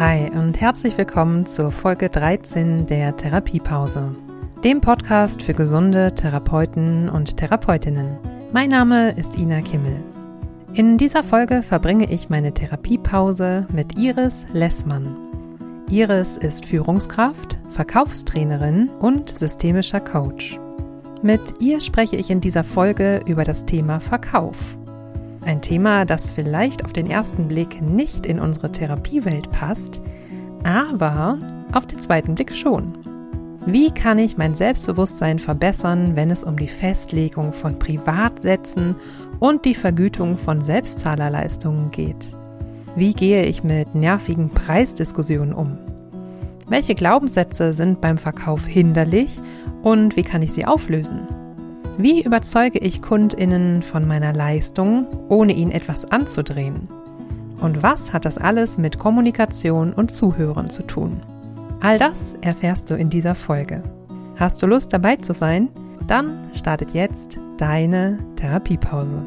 Hi und herzlich willkommen zur Folge 13 der Therapiepause, dem Podcast für gesunde Therapeuten und Therapeutinnen. Mein Name ist Ina Kimmel. In dieser Folge verbringe ich meine Therapiepause mit Iris Lessmann. Iris ist Führungskraft, Verkaufstrainerin und systemischer Coach. Mit ihr spreche ich in dieser Folge über das Thema Verkauf. Ein Thema, das vielleicht auf den ersten Blick nicht in unsere Therapiewelt passt, aber auf den zweiten Blick schon. Wie kann ich mein Selbstbewusstsein verbessern, wenn es um die Festlegung von Privatsätzen und die Vergütung von Selbstzahlerleistungen geht? Wie gehe ich mit nervigen Preisdiskussionen um? Welche Glaubenssätze sind beim Verkauf hinderlich und wie kann ich sie auflösen? Wie überzeuge ich Kundinnen von meiner Leistung, ohne ihnen etwas anzudrehen? Und was hat das alles mit Kommunikation und Zuhören zu tun? All das erfährst du in dieser Folge. Hast du Lust dabei zu sein? Dann startet jetzt deine Therapiepause.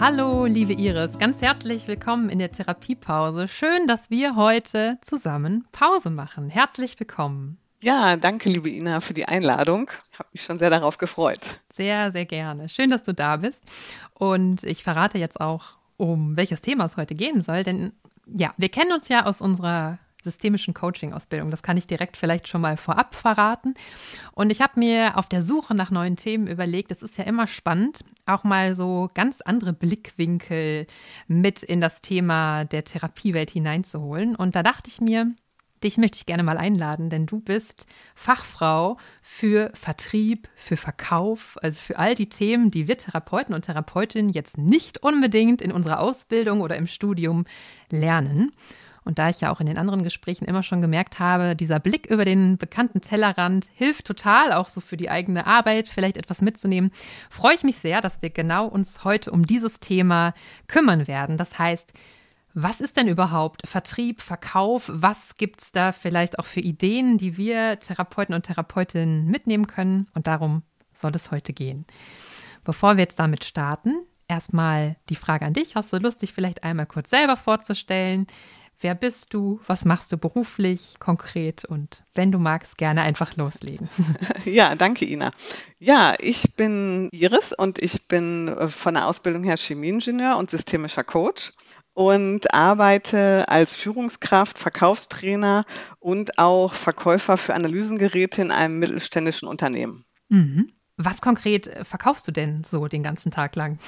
Hallo, liebe Iris, ganz herzlich willkommen in der Therapiepause. Schön, dass wir heute zusammen Pause machen. Herzlich willkommen. Ja, danke, liebe Ina, für die Einladung. Ich habe mich schon sehr darauf gefreut. Sehr, sehr gerne. Schön, dass du da bist. Und ich verrate jetzt auch, um welches Thema es heute gehen soll, denn ja, wir kennen uns ja aus unserer systemischen Coaching-Ausbildung. Das kann ich direkt vielleicht schon mal vorab verraten. Und ich habe mir auf der Suche nach neuen Themen überlegt, es ist ja immer spannend, auch mal so ganz andere Blickwinkel mit in das Thema der Therapiewelt hineinzuholen. Und da dachte ich mir, dich möchte ich gerne mal einladen, denn du bist Fachfrau für Vertrieb, für Verkauf, also für all die Themen, die wir Therapeuten und Therapeutinnen jetzt nicht unbedingt in unserer Ausbildung oder im Studium lernen. Und da ich ja auch in den anderen Gesprächen immer schon gemerkt habe, dieser Blick über den bekannten Tellerrand hilft total, auch so für die eigene Arbeit vielleicht etwas mitzunehmen, freue ich mich sehr, dass wir genau uns heute um dieses Thema kümmern werden. Das heißt, was ist denn überhaupt Vertrieb, Verkauf? Was gibt es da vielleicht auch für Ideen, die wir Therapeuten und Therapeutinnen mitnehmen können? Und darum soll es heute gehen. Bevor wir jetzt damit starten, erstmal die Frage an dich. Hast du Lust, dich vielleicht einmal kurz selber vorzustellen? Wer bist du? Was machst du beruflich konkret? Und wenn du magst, gerne einfach loslegen. Ja, danke, Ina. Ja, ich bin Iris und ich bin äh, von der Ausbildung her Chemieingenieur und systemischer Coach und arbeite als Führungskraft, Verkaufstrainer und auch Verkäufer für Analysengeräte in einem mittelständischen Unternehmen. Mhm. Was konkret äh, verkaufst du denn so den ganzen Tag lang?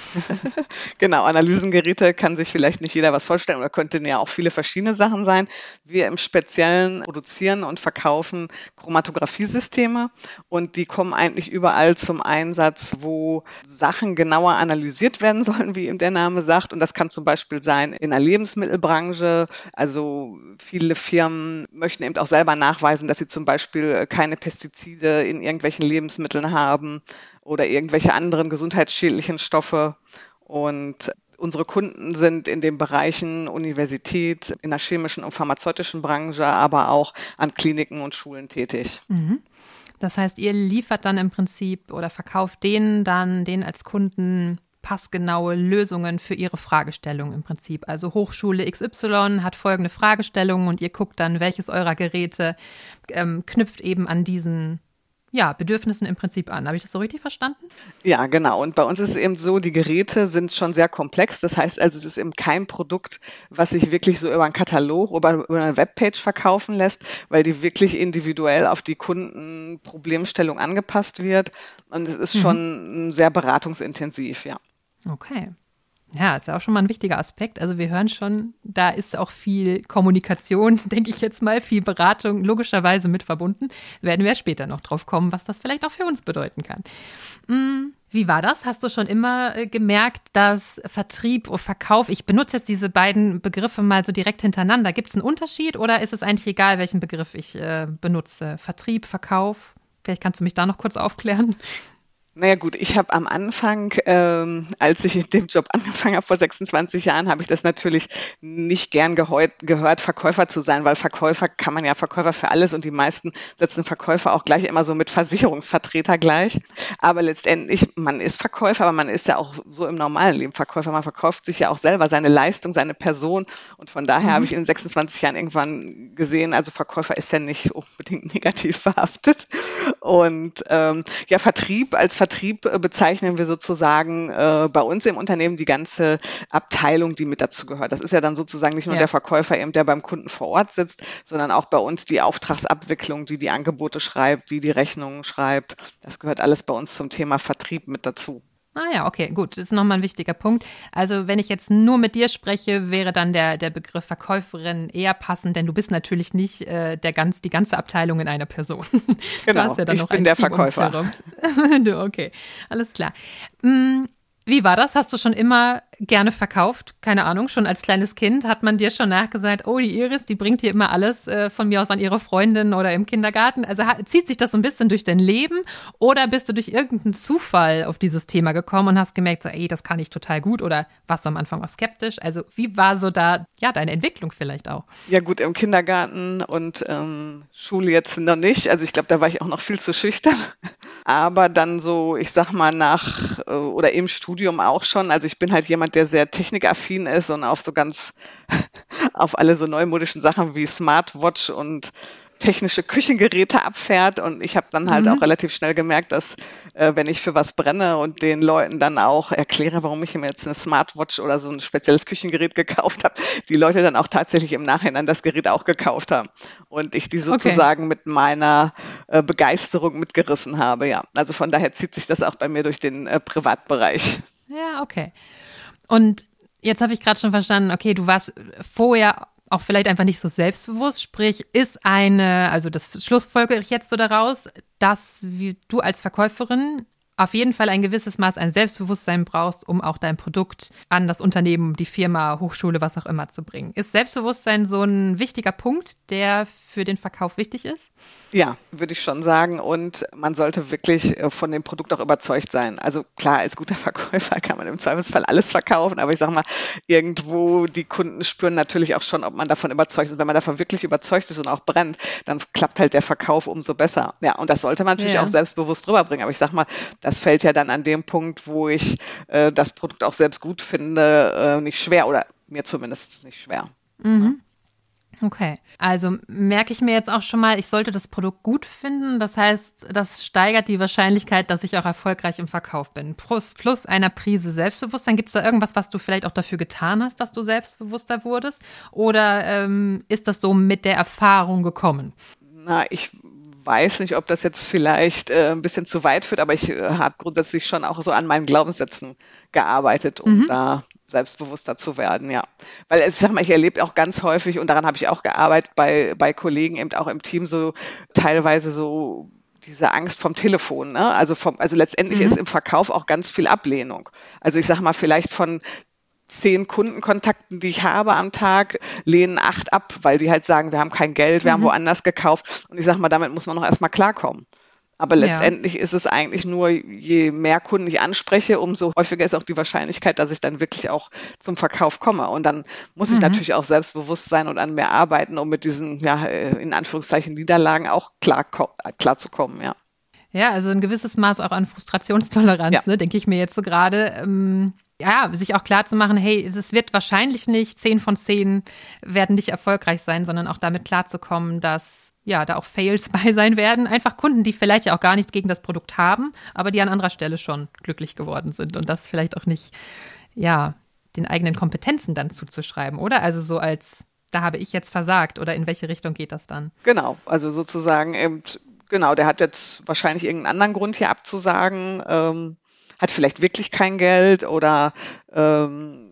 genau, Analysengeräte kann sich vielleicht nicht jeder was vorstellen oder könnten ja auch viele verschiedene Sachen sein. Wir im Speziellen produzieren und verkaufen Chromatografiesysteme und die kommen eigentlich überall zum Einsatz, wo Sachen genauer analysiert werden sollen, wie eben der Name sagt. Und das kann zum Beispiel sein in der Lebensmittelbranche. Also viele Firmen möchten eben auch selber nachweisen, dass sie zum Beispiel keine Pestizide in irgendwelchen Lebensmitteln haben oder irgendwelche anderen gesundheitsschädlichen Stoffe. Und unsere Kunden sind in den Bereichen Universität, in der chemischen und pharmazeutischen Branche, aber auch an Kliniken und Schulen tätig. Mhm. Das heißt, ihr liefert dann im Prinzip oder verkauft denen dann, denen als Kunden passgenaue Lösungen für ihre Fragestellung im Prinzip. Also Hochschule XY hat folgende Fragestellungen und ihr guckt dann, welches eurer Geräte ähm, knüpft eben an diesen ja, Bedürfnissen im Prinzip an. Habe ich das so richtig verstanden? Ja, genau. Und bei uns ist es eben so, die Geräte sind schon sehr komplex. Das heißt also, es ist eben kein Produkt, was sich wirklich so über einen Katalog oder über eine Webpage verkaufen lässt, weil die wirklich individuell auf die Kundenproblemstellung angepasst wird. Und es ist mhm. schon sehr beratungsintensiv, ja. Okay. Ja, ist ja auch schon mal ein wichtiger Aspekt. Also wir hören schon, da ist auch viel Kommunikation, denke ich jetzt mal, viel Beratung logischerweise mit verbunden. Werden wir später noch drauf kommen, was das vielleicht auch für uns bedeuten kann. Hm, wie war das? Hast du schon immer äh, gemerkt, dass Vertrieb und Verkauf, ich benutze jetzt diese beiden Begriffe mal so direkt hintereinander. Gibt es einen Unterschied oder ist es eigentlich egal, welchen Begriff ich äh, benutze? Vertrieb, Verkauf? Vielleicht kannst du mich da noch kurz aufklären. Naja gut, ich habe am Anfang, ähm, als ich in dem Job angefangen habe vor 26 Jahren, habe ich das natürlich nicht gern gehört, Verkäufer zu sein, weil Verkäufer kann man ja Verkäufer für alles und die meisten setzen Verkäufer auch gleich immer so mit Versicherungsvertreter gleich. Aber letztendlich, man ist Verkäufer, aber man ist ja auch so im normalen Leben Verkäufer. Man verkauft sich ja auch selber seine Leistung, seine Person und von daher mhm. habe ich in 26 Jahren irgendwann gesehen, also Verkäufer ist ja nicht unbedingt negativ behaftet. Und ähm, ja, Vertrieb als Vertrieb Vertrieb äh, bezeichnen wir sozusagen äh, bei uns im Unternehmen die ganze Abteilung, die mit dazu gehört. Das ist ja dann sozusagen nicht nur ja. der Verkäufer, eben, der beim Kunden vor Ort sitzt, sondern auch bei uns die Auftragsabwicklung, die die Angebote schreibt, die die Rechnungen schreibt. Das gehört alles bei uns zum Thema Vertrieb mit dazu. Ah ja, okay, gut. Das ist nochmal ein wichtiger Punkt. Also wenn ich jetzt nur mit dir spreche, wäre dann der, der Begriff Verkäuferin eher passend, denn du bist natürlich nicht äh, der ganz, die ganze Abteilung in einer Person. Genau, ja dann ich noch bin der Team Verkäufer. du, okay, alles klar. Hm, wie war das? Hast du schon immer gerne verkauft? Keine Ahnung, schon als kleines Kind hat man dir schon nachgesagt, oh, die Iris, die bringt dir immer alles äh, von mir aus an ihre Freundin oder im Kindergarten. Also zieht sich das so ein bisschen durch dein Leben oder bist du durch irgendeinen Zufall auf dieses Thema gekommen und hast gemerkt, so, ey, das kann ich total gut oder warst du am Anfang auch skeptisch? Also wie war so da, ja, deine Entwicklung vielleicht auch? Ja gut, im Kindergarten und ähm, Schule jetzt noch nicht. Also ich glaube, da war ich auch noch viel zu schüchtern. Aber dann so, ich sag mal, nach äh, oder im Studium auch schon. Also ich bin halt jemand, der sehr technikaffin ist und auf so ganz, auf alle so neumodischen Sachen wie Smartwatch und technische Küchengeräte abfährt. Und ich habe dann halt mhm. auch relativ schnell gemerkt, dass äh, wenn ich für was brenne und den Leuten dann auch erkläre, warum ich mir jetzt eine Smartwatch oder so ein spezielles Küchengerät gekauft habe, die Leute dann auch tatsächlich im Nachhinein das Gerät auch gekauft haben. Und ich die sozusagen okay. mit meiner äh, Begeisterung mitgerissen habe. Ja, also von daher zieht sich das auch bei mir durch den äh, Privatbereich. Ja, okay. Und jetzt habe ich gerade schon verstanden, okay, du warst vorher auch vielleicht einfach nicht so selbstbewusst. Sprich, ist eine, also das schlussfolgere ich jetzt so daraus, dass du als Verkäuferin auf jeden Fall ein gewisses Maß an Selbstbewusstsein brauchst, um auch dein Produkt an das Unternehmen, die Firma, Hochschule, was auch immer zu bringen. Ist Selbstbewusstsein so ein wichtiger Punkt, der für den Verkauf wichtig ist? Ja, würde ich schon sagen. Und man sollte wirklich äh, von dem Produkt auch überzeugt sein. Also klar, als guter Verkäufer kann man im Zweifelsfall alles verkaufen, aber ich sage mal, irgendwo die Kunden spüren natürlich auch schon, ob man davon überzeugt ist. Wenn man davon wirklich überzeugt ist und auch brennt, dann klappt halt der Verkauf umso besser. Ja, und das sollte man natürlich ja. auch selbstbewusst rüberbringen. Aber ich sage mal, das fällt ja dann an dem Punkt, wo ich äh, das Produkt auch selbst gut finde, äh, nicht schwer oder mir zumindest nicht schwer. Mhm. Okay, also merke ich mir jetzt auch schon mal, ich sollte das Produkt gut finden. Das heißt, das steigert die Wahrscheinlichkeit, dass ich auch erfolgreich im Verkauf bin. Plus, plus einer Prise Selbstbewusstsein. Gibt es da irgendwas, was du vielleicht auch dafür getan hast, dass du selbstbewusster wurdest? Oder ähm, ist das so mit der Erfahrung gekommen? Na, ich weiß nicht, ob das jetzt vielleicht äh, ein bisschen zu weit führt, aber ich äh, habe grundsätzlich schon auch so an meinen Glaubenssätzen gearbeitet, um mhm. da selbstbewusster zu werden, ja. Weil ich sag mal, ich erlebe auch ganz häufig, und daran habe ich auch gearbeitet, bei, bei Kollegen eben auch im Team so teilweise so diese Angst vom Telefon, ne? Also vom, also letztendlich mhm. ist im Verkauf auch ganz viel Ablehnung. Also ich sag mal, vielleicht von zehn Kundenkontakten, die ich habe am Tag, lehnen acht ab, weil die halt sagen, wir haben kein Geld, wir mhm. haben woanders gekauft. Und ich sage mal, damit muss man noch erstmal klarkommen. Aber letztendlich ja. ist es eigentlich nur, je mehr Kunden ich anspreche, umso häufiger ist auch die Wahrscheinlichkeit, dass ich dann wirklich auch zum Verkauf komme. Und dann muss ich mhm. natürlich auch selbstbewusst sein und an mir arbeiten, um mit diesen, ja, in Anführungszeichen Niederlagen auch klar, klar zu kommen, ja. Ja, also ein gewisses Maß auch an Frustrationstoleranz, ja. ne, denke ich mir jetzt so gerade. Ähm, ja, sich auch klar zu machen, hey, es wird wahrscheinlich nicht zehn von zehn werden nicht erfolgreich sein, sondern auch damit klarzukommen, dass ja, da auch Fails bei sein werden. Einfach Kunden, die vielleicht ja auch gar nichts gegen das Produkt haben, aber die an anderer Stelle schon glücklich geworden sind und das vielleicht auch nicht, ja, den eigenen Kompetenzen dann zuzuschreiben, oder? Also so als, da habe ich jetzt versagt oder in welche Richtung geht das dann? Genau, also sozusagen eben, genau, der hat jetzt wahrscheinlich irgendeinen anderen Grund hier abzusagen. Ähm, hat vielleicht wirklich kein Geld oder ähm,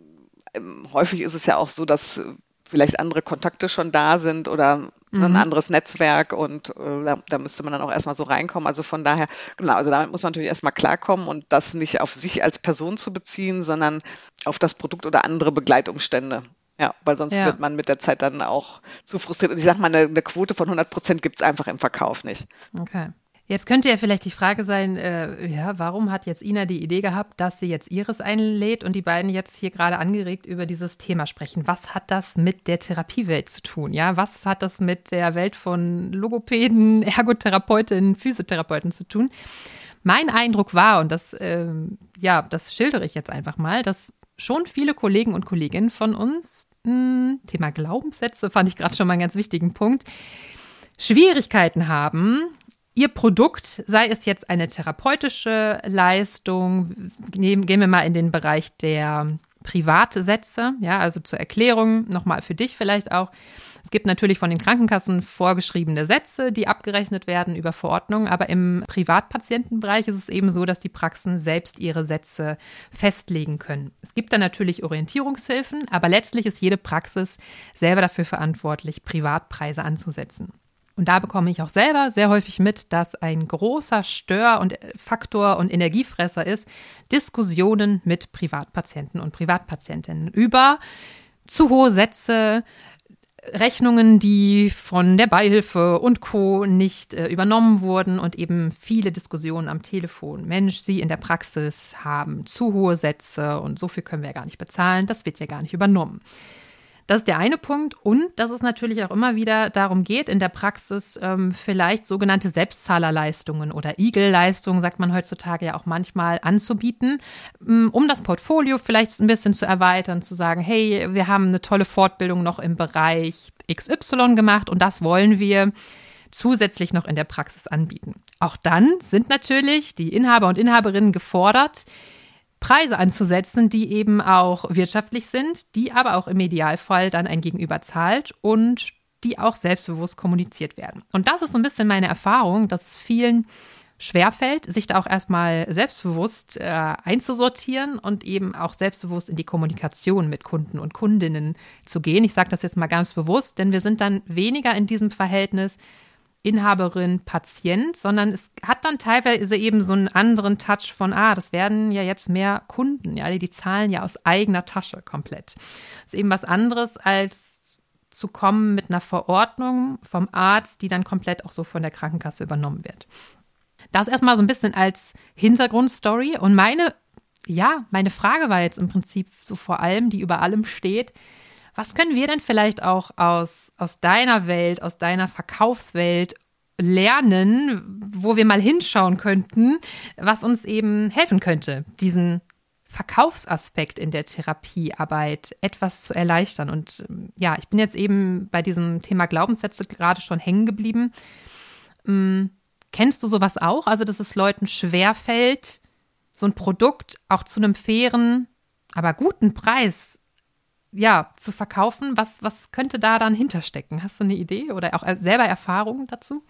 häufig ist es ja auch so, dass vielleicht andere Kontakte schon da sind oder mhm. ein anderes Netzwerk und äh, da, da, müsste man dann auch erstmal so reinkommen. Also von daher, genau, also damit muss man natürlich erstmal klarkommen und das nicht auf sich als Person zu beziehen, sondern auf das Produkt oder andere Begleitumstände. Ja, weil sonst ja. wird man mit der Zeit dann auch zu frustriert. Und ich sage mal, eine, eine Quote von 100 Prozent gibt es einfach im Verkauf nicht. Okay. Jetzt könnte ja vielleicht die Frage sein, äh, ja, warum hat jetzt Ina die Idee gehabt, dass sie jetzt Iris einlädt und die beiden jetzt hier gerade angeregt über dieses Thema sprechen? Was hat das mit der Therapiewelt zu tun? Ja, was hat das mit der Welt von Logopäden, Ergotherapeutinnen, Physiotherapeuten zu tun? Mein Eindruck war, und das, äh, ja, das schildere ich jetzt einfach mal, dass schon viele Kollegen und Kolleginnen von uns, mh, hm, Thema Glaubenssätze fand ich gerade schon mal einen ganz wichtigen Punkt, Schwierigkeiten haben, Ihr Produkt, sei es jetzt eine therapeutische Leistung, gehen wir mal in den Bereich der Privatsätze, ja, also zur Erklärung, nochmal für dich vielleicht auch. Es gibt natürlich von den Krankenkassen vorgeschriebene Sätze, die abgerechnet werden über Verordnungen, aber im Privatpatientenbereich ist es eben so, dass die Praxen selbst ihre Sätze festlegen können. Es gibt da natürlich Orientierungshilfen, aber letztlich ist jede Praxis selber dafür verantwortlich, Privatpreise anzusetzen. Und da bekomme ich auch selber sehr häufig mit, dass ein großer Stör- und Faktor und Energiefresser ist, Diskussionen mit Privatpatienten und Privatpatientinnen über zu hohe Sätze, Rechnungen, die von der Beihilfe und Co. nicht äh, übernommen wurden und eben viele Diskussionen am Telefon. Mensch, Sie in der Praxis haben zu hohe Sätze und so viel können wir ja gar nicht bezahlen, das wird ja gar nicht übernommen. Das ist der eine Punkt. Und dass es natürlich auch immer wieder darum geht, in der Praxis ähm, vielleicht sogenannte Selbstzahlerleistungen oder Igel-Leistungen, sagt man heutzutage ja auch manchmal, anzubieten, ähm, um das Portfolio vielleicht ein bisschen zu erweitern, zu sagen, hey, wir haben eine tolle Fortbildung noch im Bereich XY gemacht und das wollen wir zusätzlich noch in der Praxis anbieten. Auch dann sind natürlich die Inhaber und Inhaberinnen gefordert, Preise anzusetzen, die eben auch wirtschaftlich sind, die aber auch im Idealfall dann ein Gegenüber zahlt und die auch selbstbewusst kommuniziert werden. Und das ist so ein bisschen meine Erfahrung, dass es vielen schwerfällt, sich da auch erstmal selbstbewusst äh, einzusortieren und eben auch selbstbewusst in die Kommunikation mit Kunden und Kundinnen zu gehen. Ich sage das jetzt mal ganz bewusst, denn wir sind dann weniger in diesem Verhältnis Inhaberin, Patient, sondern es hat dann teilweise eben so einen anderen Touch von, ah, das werden ja jetzt mehr Kunden, ja, die, zahlen ja aus eigener Tasche komplett. Das ist eben was anderes als zu kommen mit einer Verordnung vom Arzt, die dann komplett auch so von der Krankenkasse übernommen wird. Das erstmal so ein bisschen als Hintergrundstory und meine, ja, meine Frage war jetzt im Prinzip so vor allem, die über allem steht, was können wir denn vielleicht auch aus, aus deiner Welt, aus deiner Verkaufswelt lernen, wo wir mal hinschauen könnten, was uns eben helfen könnte, diesen Verkaufsaspekt in der Therapiearbeit etwas zu erleichtern. Und ähm, ja, ich bin jetzt eben bei diesem Thema Glaubenssätze gerade schon hängen geblieben. Ähm, kennst du sowas auch? Also, dass es Leuten schwerfällt, so ein Produkt auch zu einem fairen, aber guten Preis ja, zu verkaufen. Was, was könnte da dann hinterstecken? Hast du eine Idee oder auch selber Erfahrungen dazu?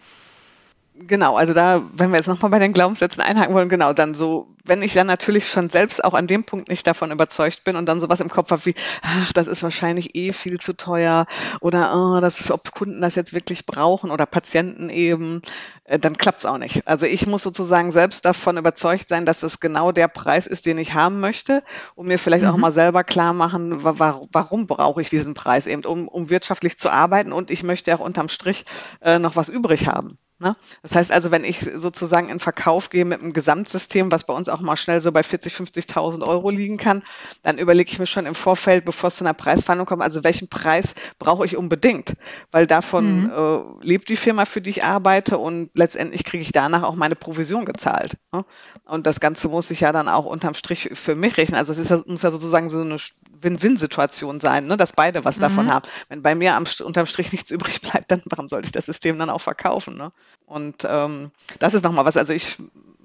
Genau, also da, wenn wir jetzt nochmal bei den Glaubenssätzen einhaken wollen, genau, dann so, wenn ich dann natürlich schon selbst auch an dem Punkt nicht davon überzeugt bin und dann sowas im Kopf habe wie, ach, das ist wahrscheinlich eh viel zu teuer oder oh, das ist, ob Kunden das jetzt wirklich brauchen oder Patienten eben, äh, dann klappt's auch nicht. Also ich muss sozusagen selbst davon überzeugt sein, dass es genau der Preis ist, den ich haben möchte und mir vielleicht mhm. auch mal selber klar machen, wa warum brauche ich diesen Preis eben, um, um wirtschaftlich zu arbeiten und ich möchte auch unterm Strich äh, noch was übrig haben. Ne? Das heißt also, wenn ich sozusagen in Verkauf gehe mit einem Gesamtsystem, was bei uns auch mal schnell so bei 40, 50.000 Euro liegen kann, dann überlege ich mir schon im Vorfeld, bevor es zu einer Preisverhandlung kommt, also welchen Preis brauche ich unbedingt, weil davon mhm. äh, lebt die Firma, für die ich arbeite und letztendlich kriege ich danach auch meine Provision gezahlt. Ne? Und das Ganze muss ich ja dann auch unterm Strich für mich rechnen. Also es ist, muss ja sozusagen so eine Win-Win-Situation sein, ne? dass beide was mhm. davon haben. Wenn bei mir am, unterm Strich nichts übrig bleibt, dann warum sollte ich das System dann auch verkaufen? Ne? Und ähm, das ist nochmal was. Also ich,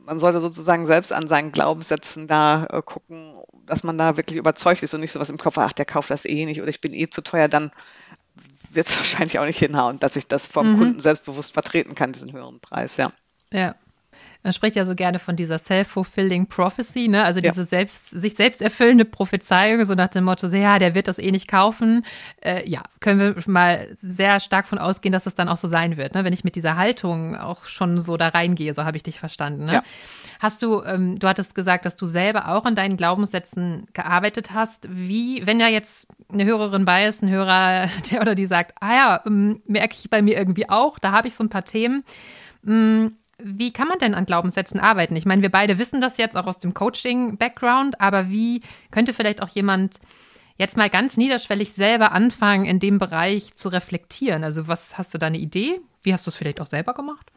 man sollte sozusagen selbst an seinen Glaubenssätzen da äh, gucken, dass man da wirklich überzeugt ist und nicht so was im Kopf, ach, der kauft das eh nicht oder ich bin eh zu teuer, dann wird es wahrscheinlich auch nicht hinhauen, dass ich das vom mhm. Kunden selbstbewusst vertreten kann, diesen höheren Preis, ja. Ja, man spricht ja so gerne von dieser self-fulfilling prophecy, ne? Also diese ja. selbst, sich selbst erfüllende Prophezeiung, so nach dem Motto, ja, der wird das eh nicht kaufen. Äh, ja, können wir mal sehr stark von ausgehen, dass das dann auch so sein wird, ne? Wenn ich mit dieser Haltung auch schon so da reingehe, so habe ich dich verstanden. Ne? Ja. Hast du, ähm, du hattest gesagt, dass du selber auch an deinen Glaubenssätzen gearbeitet hast. Wie, wenn ja jetzt eine Hörerin bei ist, ein Hörer, der oder die sagt, ah ja, ähm, merke ich bei mir irgendwie auch, da habe ich so ein paar Themen. Ähm, Wie kann man denn an Glaubenssätzen arbeiten? Ich meine, wir beide wissen das jetzt auch aus dem Coaching-Background, aber wie könnte vielleicht auch jemand jetzt mal ganz niederschwellig selber anfangen, in dem Bereich zu reflektieren? Also, was hast du da eine Idee? Wie hast du es vielleicht auch selber gemacht?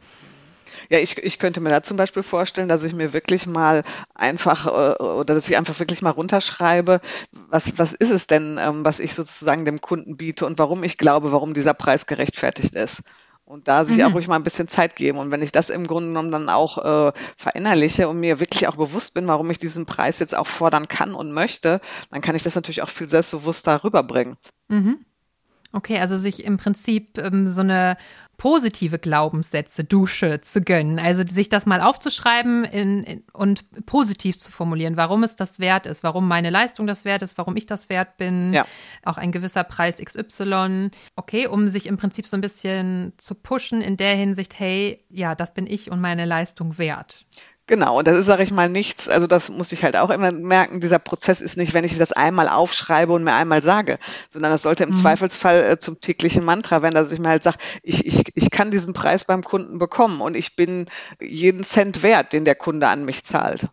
Ja, ich, ich könnte mir da zum Beispiel vorstellen, dass ich mir wirklich mal einfach äh, oder dass ich einfach wirklich mal runterschreibe, was, was ist es denn, ähm, was ich sozusagen dem Kunden biete und warum ich glaube, warum dieser Preis gerechtfertigt ist. Und da sich mhm. auch ruhig mal ein bisschen Zeit geben. Und wenn ich das im Grunde genommen dann auch äh, verinnerliche und mir wirklich auch bewusst bin, warum ich diesen Preis jetzt auch fordern kann und möchte, dann kann ich das natürlich auch viel selbstbewusster rüberbringen. Mhm. Okay, also sich im Prinzip ähm, so eine positive Glaubenssätze, Dusche zu gönnen. Also sich das mal aufzuschreiben in, in, und positiv zu formulieren, warum es das wert ist, warum meine Leistung das wert ist, warum ich das wert bin, ja. auch ein gewisser Preis XY. Okay, um sich im Prinzip so ein bisschen zu pushen in der Hinsicht, hey, ja, das bin ich und meine Leistung wert. Genau, und das ist, sage ich mal, nichts, also das muss ich halt auch immer merken, dieser Prozess ist nicht, wenn ich das einmal aufschreibe und mir einmal sage, sondern das sollte im mhm. Zweifelsfall äh, zum täglichen Mantra werden, dass ich mir halt sage, ich, ich, ich kann diesen Preis beim Kunden bekommen und ich bin jeden Cent wert, den der Kunde an mich zahlt.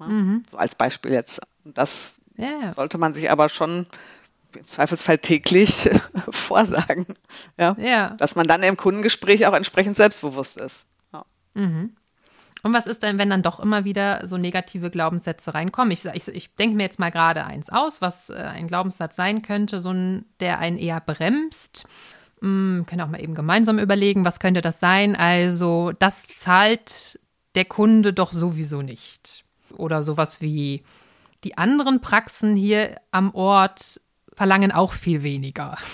Ja, mhm. So als Beispiel jetzt. Und das yeah. sollte man sich aber schon im Zweifelsfall täglich vorsagen, ja? ja? dass man dann im Kundengespräch auch entsprechend selbstbewusst ist. Ja. Mhm. Und was ist denn, wenn dann doch immer wieder so negative Glaubenssätze reinkommen? Ich, ich, ich denke mir jetzt mal gerade eins aus, was äh, ein Glaubenssatz sein könnte, so ein, der einen eher bremst. Hm, können auch mal eben gemeinsam überlegen, was könnte das sein? Also, das zahlt der Kunde doch sowieso nicht. Oder sowas wie die anderen Praxen hier am Ort verlangen auch viel weniger.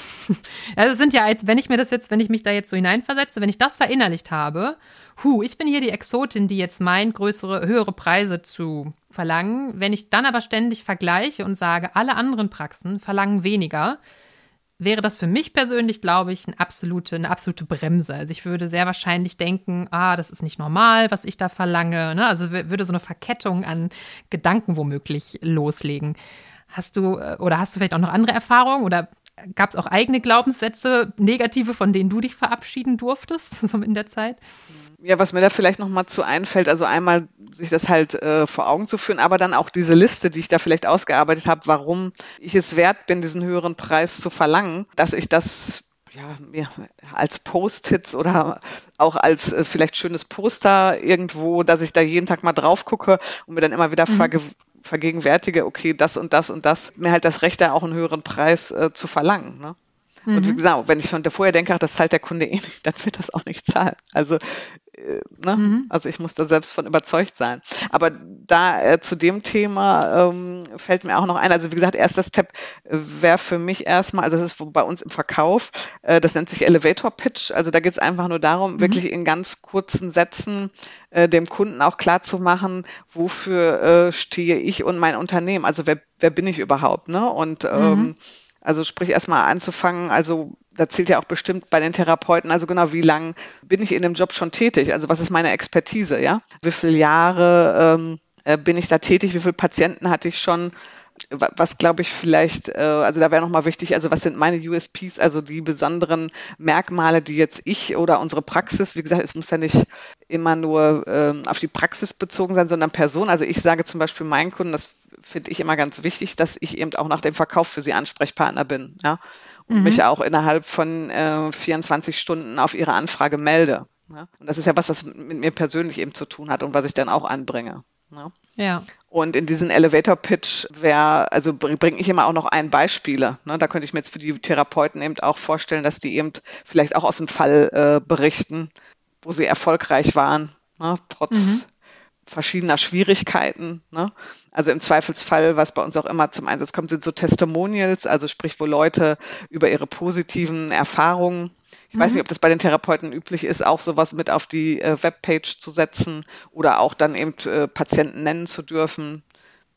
Also es sind ja, als wenn ich mir das jetzt, wenn ich mich da jetzt so hineinversetze, wenn ich das verinnerlicht habe, hu, ich bin hier die Exotin, die jetzt meint, größere, höhere Preise zu verlangen. Wenn ich dann aber ständig vergleiche und sage, alle anderen Praxen verlangen weniger, wäre das für mich persönlich, glaube ich, eine absolute, eine absolute Bremse. Also ich würde sehr wahrscheinlich denken, ah, das ist nicht normal, was ich da verlange. Ne? Also würde so eine Verkettung an Gedanken womöglich loslegen. Hast du äh, oder hast du vielleicht auch noch andere Erfahrungen oder gab es auch eigene Glaubenssätze, negative, von denen du dich verabschieden durftest, so in der Zeit? Ja, was mir da vielleicht noch mal zu einfällt, also einmal sich das halt äh, vor Augen zu führen, aber dann auch diese Liste, die ich da vielleicht ausgearbeitet habe, warum ich es wert bin, diesen höheren Preis zu verlangen, dass ich das ja, mir als Post-its oder auch als äh, vielleicht schönes Poster irgendwo, dass ich da jeden Tag mal drauf gucke und mir dann immer wieder mhm. Verge vergegenwärtige, okay, das und das und das, mir halt das Recht, da auch einen höheren Preis äh, zu verlangen. Ne? Mhm. Und wie gesagt, wenn ich schon vorher denke, ach, das zahlt der Kunde eh nicht, dann wird das auch nicht zahlen. Also, äh, ne? Mhm. also ich muss da selbst von überzeugt sein. Aber da äh, zu dem Thema ähm, fällt mir auch noch ein, also wie gesagt, erster Step äh, wäre für mich erstmal, also das ist bei uns im Verkauf, äh, das nennt sich Elevator Pitch. Also da geht es einfach nur darum, mhm. wirklich in ganz kurzen Sätzen äh, dem Kunden auch klar zu machen, wofür äh, stehe ich und mein Unternehmen. Also wer, wer bin ich überhaupt, ne? Und ähm, mhm. Also sprich erstmal anzufangen, also da zählt ja auch bestimmt bei den Therapeuten, also genau, wie lang bin ich in dem Job schon tätig? Also was ist meine Expertise, ja? Wie viele Jahre ähm, äh, bin ich da tätig? Wie viele Patienten hatte ich schon? Was glaube ich vielleicht, äh, also da wäre nochmal wichtig, also was sind meine USPs, also die besonderen Merkmale, die jetzt ich oder unsere Praxis, wie gesagt, es muss ja nicht immer nur ähm, auf die Praxis bezogen sein, sondern Person. Also ich sage zum Beispiel meinen Kunden, das finde ich immer ganz wichtig, dass ich eben auch nach dem Verkauf für sie Ansprechpartner bin, ja, und mhm. mich auch innerhalb von äh, 24 Stunden auf ihre Anfrage melde. Ja? Und das ist ja was, was mit mir persönlich eben zu tun hat und was ich dann auch anbringe. Ne? Ja. Und in diesen Elevator Pitch wäre, also bringe ich immer auch noch ein Beispiele. Ne? Da könnte ich mir jetzt für die Therapeuten eben auch vorstellen, dass die eben vielleicht auch aus dem Fall äh, berichten, wo sie erfolgreich waren, ne? trotz mhm. verschiedener Schwierigkeiten. Ne? Also im Zweifelsfall, was bei uns auch immer zum Einsatz kommt, sind so Testimonials, also sprich, wo Leute über ihre positiven Erfahrungen ich weiß nicht, mhm. ob das bei den Therapeuten üblich ist, auch sowas mit auf die äh, Webpage zu setzen oder auch dann eben äh, Patienten nennen zu dürfen,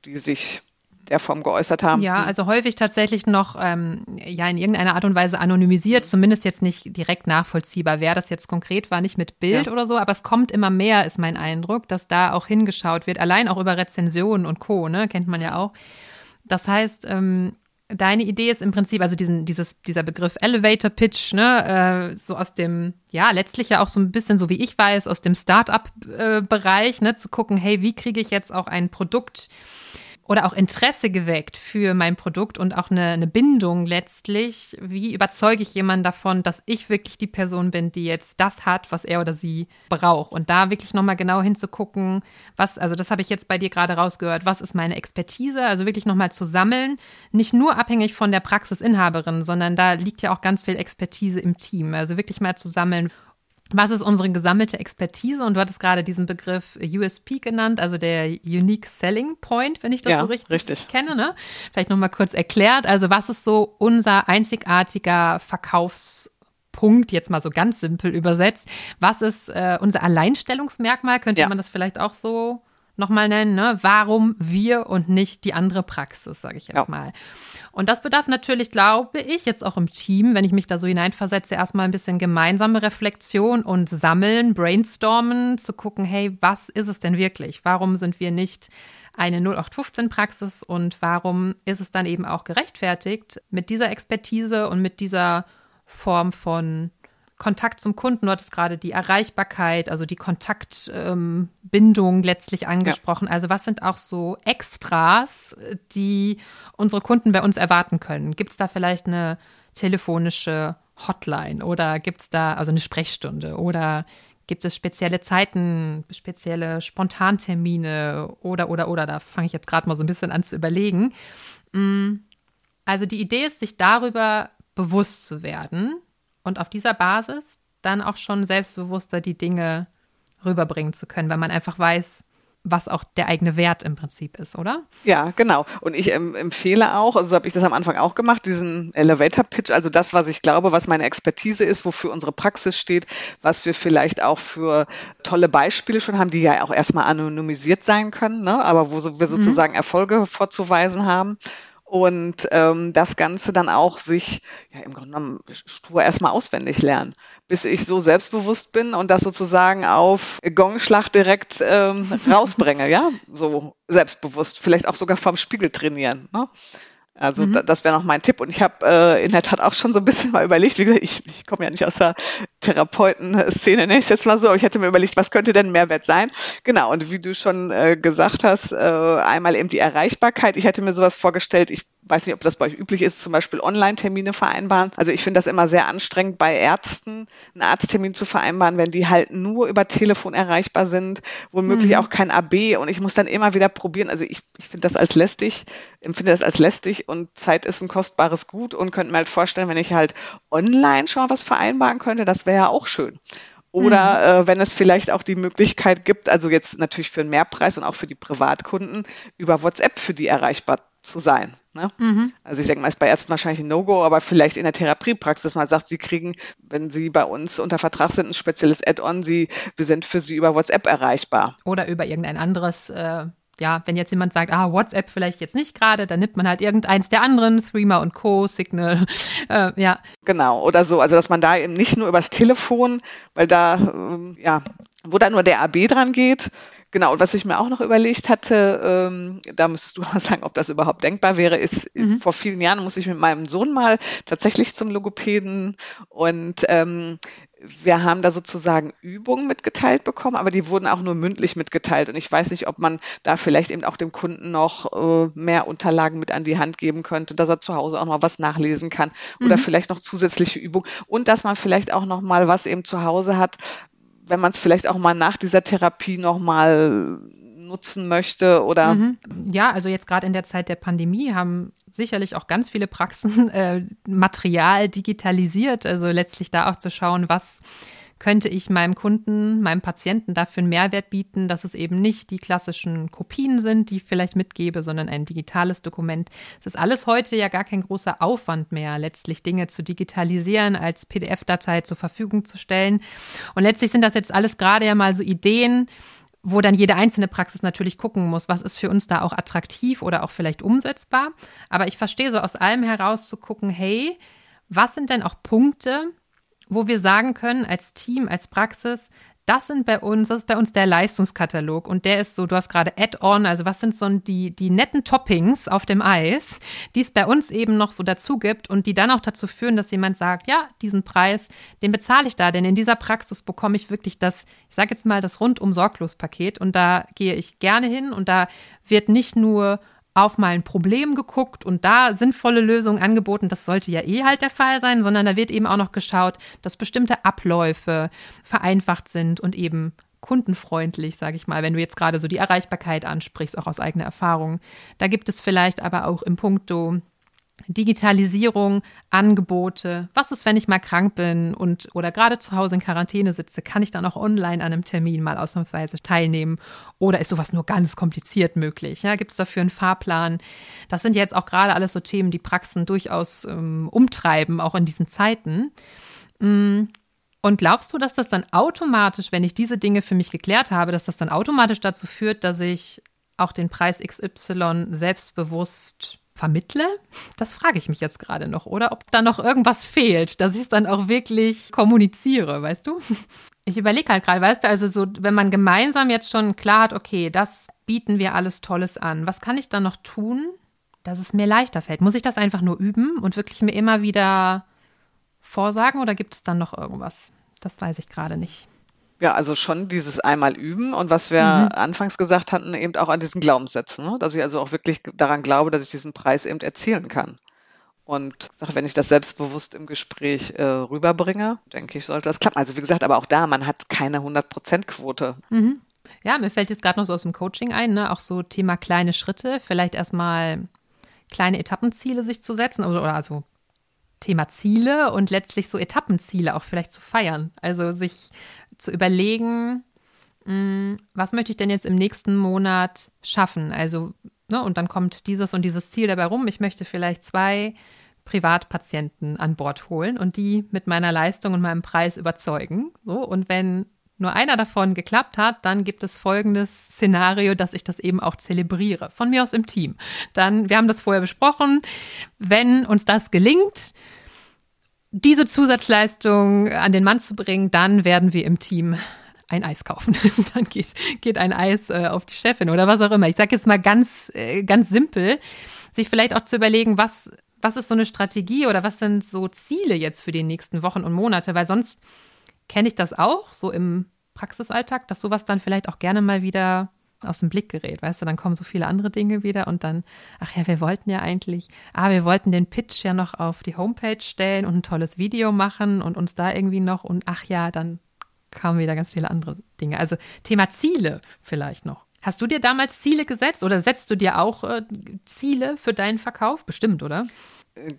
die sich der Form geäußert haben. Ja, mhm. also häufig tatsächlich noch ähm, ja in irgendeiner Art und Weise anonymisiert, zumindest jetzt nicht direkt nachvollziehbar, wer das jetzt konkret war, nicht mit Bild ja. oder so, aber es kommt immer mehr, ist mein Eindruck, dass da auch hingeschaut wird, allein auch über Rezensionen und Co., ne, kennt man ja auch. Das heißt, ähm, deine Idee ist im Prinzip, also diesen, dieses, dieser Begriff Elevator Pitch, ne, äh, so aus dem, ja, letztlich ja auch so ein bisschen, so wie ich weiß, aus dem Start-up-Bereich, äh, ne, zu gucken, hey, wie kriege ich jetzt auch ein Produkt oder auch Interesse geweckt für mein Produkt und auch eine, eine, Bindung letztlich. Wie überzeuge ich jemanden davon, dass ich wirklich die Person bin, die jetzt das hat, was er oder sie braucht? Und da wirklich nochmal genau hinzugucken, was, also das habe ich jetzt bei dir gerade rausgehört, was ist meine Expertise? Also wirklich nochmal zu sammeln, nicht nur abhängig von der Praxisinhaberin, sondern da liegt ja auch ganz viel Expertise im Team. Also wirklich mal zu sammeln, was ist unsere gesammelte Expertise? Und du hattest gerade diesen Begriff USP genannt, also der Unique Selling Point, wenn ich das ja, so richtig, richtig. kenne. Ne? Vielleicht nochmal kurz erklärt. Also was ist so unser einzigartiger Verkaufspunkt, jetzt mal so ganz simpel übersetzt? Was ist äh, unser Alleinstellungsmerkmal? Könnte ja. man das vielleicht auch so nochmal nennen, ne? Warum wir und nicht die andere Praxis, sage ich jetzt ja. mal. Und das bedarf natürlich, glaube ich, jetzt auch im Team, wenn ich mich da so hineinversetze, erstmal ein bisschen gemeinsame Reflexion und sammeln, brainstormen, zu gucken, hey, was ist es denn wirklich? Warum sind wir nicht eine 0815-Praxis und warum ist es dann eben auch gerechtfertigt, mit dieser Expertise und mit dieser Form von Kontakt zum Kunden, du hattest gerade die Erreichbarkeit, also die Kontaktbindung ähm, letztlich angesprochen. Ja. Also was sind auch so Extras, die unsere Kunden bei uns erwarten können? Gibt es da vielleicht eine telefonische Hotline oder gibt es da also eine Sprechstunde oder gibt es spezielle Zeiten, spezielle Spontantermine oder oder oder? Da fange ich jetzt gerade mal so ein bisschen an zu überlegen. Mm, also die Idee ist, sich darüber bewusst zu werden, und auf dieser Basis dann auch schon selbstbewusster die Dinge rüberbringen zu können, weil man einfach weiß, was auch der eigene Wert im Prinzip ist, oder? Ja, genau. Und ich ähm, empfehle auch, also so habe ich das am Anfang auch gemacht, diesen Elevator Pitch, also das, was ich glaube, was meine Expertise ist, wofür unsere Praxis steht, was wir vielleicht auch für tolle Beispiele schon haben, die ja auch erstmal anonymisiert sein können, ne? aber wo wir mhm. sozusagen mhm. Erfolge vorzuweisen haben und ähm, das Ganze dann auch sich ja im Grunde genommen stur erstmal auswendig lernen, bis ich so selbstbewusst bin und das sozusagen auf Gongschlag direkt ähm, rausbringe, ja, so selbstbewusst, vielleicht auch sogar vom Spiegel trainieren. Ne? Also mhm. da, das wäre noch mein Tipp. Und ich habe äh, in der Tat auch schon so ein bisschen mal überlegt, wie gesagt, ich, ich komme ja nicht aus der Therapeuten-Szene, nenne ich es jetzt mal so, aber ich hätte mir überlegt, was könnte denn Mehrwert sein? Genau, und wie du schon äh, gesagt hast, äh, einmal eben die Erreichbarkeit. Ich hätte mir sowas vorgestellt, ich weiß nicht, ob das bei euch üblich ist, zum Beispiel Online-Termine vereinbaren. Also ich finde das immer sehr anstrengend, bei Ärzten einen Arzttermin zu vereinbaren, wenn die halt nur über Telefon erreichbar sind, womöglich mhm. auch kein AB und ich muss dann immer wieder probieren. Also ich, ich finde das als lästig, empfinde das als lästig und Zeit ist ein kostbares Gut und könnte mir halt vorstellen, wenn ich halt online schon was vereinbaren könnte, das wäre ja auch schön. Oder mhm. äh, wenn es vielleicht auch die Möglichkeit gibt, also jetzt natürlich für einen Mehrpreis und auch für die Privatkunden, über WhatsApp für die erreichbar zu sein. Ne? Mhm. Also ich denke mal, ist bei Ärzten wahrscheinlich ein No-Go, aber vielleicht in der Therapiepraxis man sagt, sie kriegen, wenn sie bei uns unter Vertrag sind, ein spezielles Add-on, sie, wir sind für sie über WhatsApp erreichbar. Oder über irgendein anderes äh ja, wenn jetzt jemand sagt, ah, WhatsApp vielleicht jetzt nicht gerade, dann nimmt man halt irgendeins der anderen, Threema und Co., Signal, äh, ja. Genau, oder so. Also, dass man da eben nicht nur übers Telefon, weil da, ähm, ja, wo da nur der AB dran geht, Genau, und was ich mir auch noch überlegt hatte, ähm, da müsstest du mal sagen, ob das überhaupt denkbar wäre, ist, mhm. vor vielen Jahren musste ich mit meinem Sohn mal tatsächlich zum Logopäden und ähm, wir haben da sozusagen Übungen mitgeteilt bekommen, aber die wurden auch nur mündlich mitgeteilt. Und ich weiß nicht, ob man da vielleicht eben auch dem Kunden noch äh, mehr Unterlagen mit an die Hand geben könnte, dass er zu Hause auch noch was nachlesen kann oder mhm. vielleicht noch zusätzliche Übungen und dass man vielleicht auch noch mal was eben zu Hause hat, wenn man es vielleicht auch mal nach dieser Therapie nochmal nutzen möchte oder. Mhm. Ja, also jetzt gerade in der Zeit der Pandemie haben sicherlich auch ganz viele Praxen äh, Material digitalisiert, also letztlich da auch zu schauen, was könnte ich meinem Kunden, meinem Patienten dafür einen Mehrwert bieten, dass es eben nicht die klassischen Kopien sind, die ich vielleicht mitgebe, sondern ein digitales Dokument. Es ist alles heute ja gar kein großer Aufwand mehr, letztlich Dinge zu digitalisieren, als PDF-Datei zur Verfügung zu stellen. Und letztlich sind das jetzt alles gerade ja mal so Ideen, wo dann jede einzelne Praxis natürlich gucken muss, was ist für uns da auch attraktiv oder auch vielleicht umsetzbar. Aber ich verstehe so aus allem heraus zu gucken, hey, was sind denn auch Punkte, wo wir sagen können als Team, als Praxis, das sind bei uns, das ist bei uns der Leistungskatalog. Und der ist so, du hast gerade Add-on, also was sind so die, die netten Toppings auf dem Eis, die es bei uns eben noch so dazu gibt und die dann auch dazu führen, dass jemand sagt, ja, diesen Preis, den bezahle ich da, denn in dieser Praxis bekomme ich wirklich das, ich sage jetzt mal, das rundum sorglos Paket und da gehe ich gerne hin und da wird nicht nur auf mal ein Problem geguckt und da sinnvolle Lösungen angeboten. Das sollte ja eh halt der Fall sein, sondern da wird eben auch noch geschaut, dass bestimmte Abläufe vereinfacht sind und eben kundenfreundlich, sage ich mal, wenn du jetzt gerade so die Erreichbarkeit ansprichst, auch aus eigener Erfahrung. Da gibt es vielleicht aber auch im Punkto Digitalisierung, Angebote. Was ist, wenn ich mal krank bin und oder gerade zu Hause in Quarantäne sitze? Kann ich dann auch online an einem Termin mal ausnahmsweise teilnehmen? Oder ist sowas nur ganz kompliziert möglich? Ja, Gibt es dafür einen Fahrplan? Das sind jetzt auch gerade alles so Themen, die Praxen durchaus ähm, umtreiben, auch in diesen Zeiten. Mm. Und glaubst du, dass das dann automatisch, wenn ich diese Dinge für mich geklärt habe, dass das dann automatisch dazu führt, dass ich auch den Preis XY selbstbewusst vermittle? Das frage ich mich jetzt gerade noch. Oder ob da noch irgendwas fehlt, dass ich es dann auch wirklich kommuniziere, weißt du? Ich überlege halt gerade, weißt du, also so, wenn man gemeinsam jetzt schon klar hat, okay, das bieten wir alles Tolles an, was kann ich dann noch tun, dass es mir leichter fällt? Muss ich das einfach nur üben und wirklich mir immer wieder vorsagen oder gibt es dann noch irgendwas? Das weiß ich gerade nicht. Ja, also schon dieses einmal üben und was wir mhm. anfangs gesagt hatten, eben auch an diesen Glaubenssätzen, ne? dass ich also auch wirklich daran glaube, dass ich diesen Preis eben erzielen kann. Und wenn ich das selbstbewusst im Gespräch äh, rüberbringe, denke ich, sollte das klappen. Also wie gesagt, aber auch da, man hat keine 100%-Quote. Mhm. Ja, mir fällt jetzt gerade noch so aus dem Coaching ein, ne? auch so Thema kleine Schritte, vielleicht erstmal kleine Etappenziele sich zu setzen oder, oder also Thema Ziele und letztlich so Etappenziele auch vielleicht zu feiern. Also sich zu überlegen, mm, was möchte ich denn jetzt im nächsten Monat schaffen? Also, ne, und dann kommt dieses und dieses Ziel dabei rum. Ich möchte vielleicht zwei Privatpatienten an Bord holen und die mit meiner Leistung und meinem Preis überzeugen. So, und wenn nur einer davon geklappt hat, dann gibt es folgendes Szenario, dass ich das eben auch zelebriere. Von mir aus im Team. Dann, wir haben das vorher besprochen, wenn uns das gelingt, diese Zusatzleistung an den Mann zu bringen, dann werden wir im Team ein Eis kaufen. dann geht, geht ein Eis äh, auf die Chefin oder was auch immer. Ich sage jetzt mal ganz, äh, ganz simpel, sich vielleicht auch zu überlegen, was, was ist so eine Strategie oder was sind so Ziele jetzt für die nächsten Wochen und Monate, weil sonst kenne ich das auch so im Praxisalltag, dass sowas dann vielleicht auch gerne mal wieder aus dem Blick gerät, weißt du, dann kommen so viele andere Dinge wieder und dann, ach ja, wir wollten ja eigentlich, ah, wir wollten den Pitch ja noch auf die Homepage stellen und ein tolles Video machen und uns da irgendwie noch und ach ja, dann kamen wieder ganz viele andere Dinge. Also Thema Ziele vielleicht noch. Hast du dir damals Ziele gesetzt oder setzt du dir auch äh, Ziele für deinen Verkauf? Bestimmt, oder?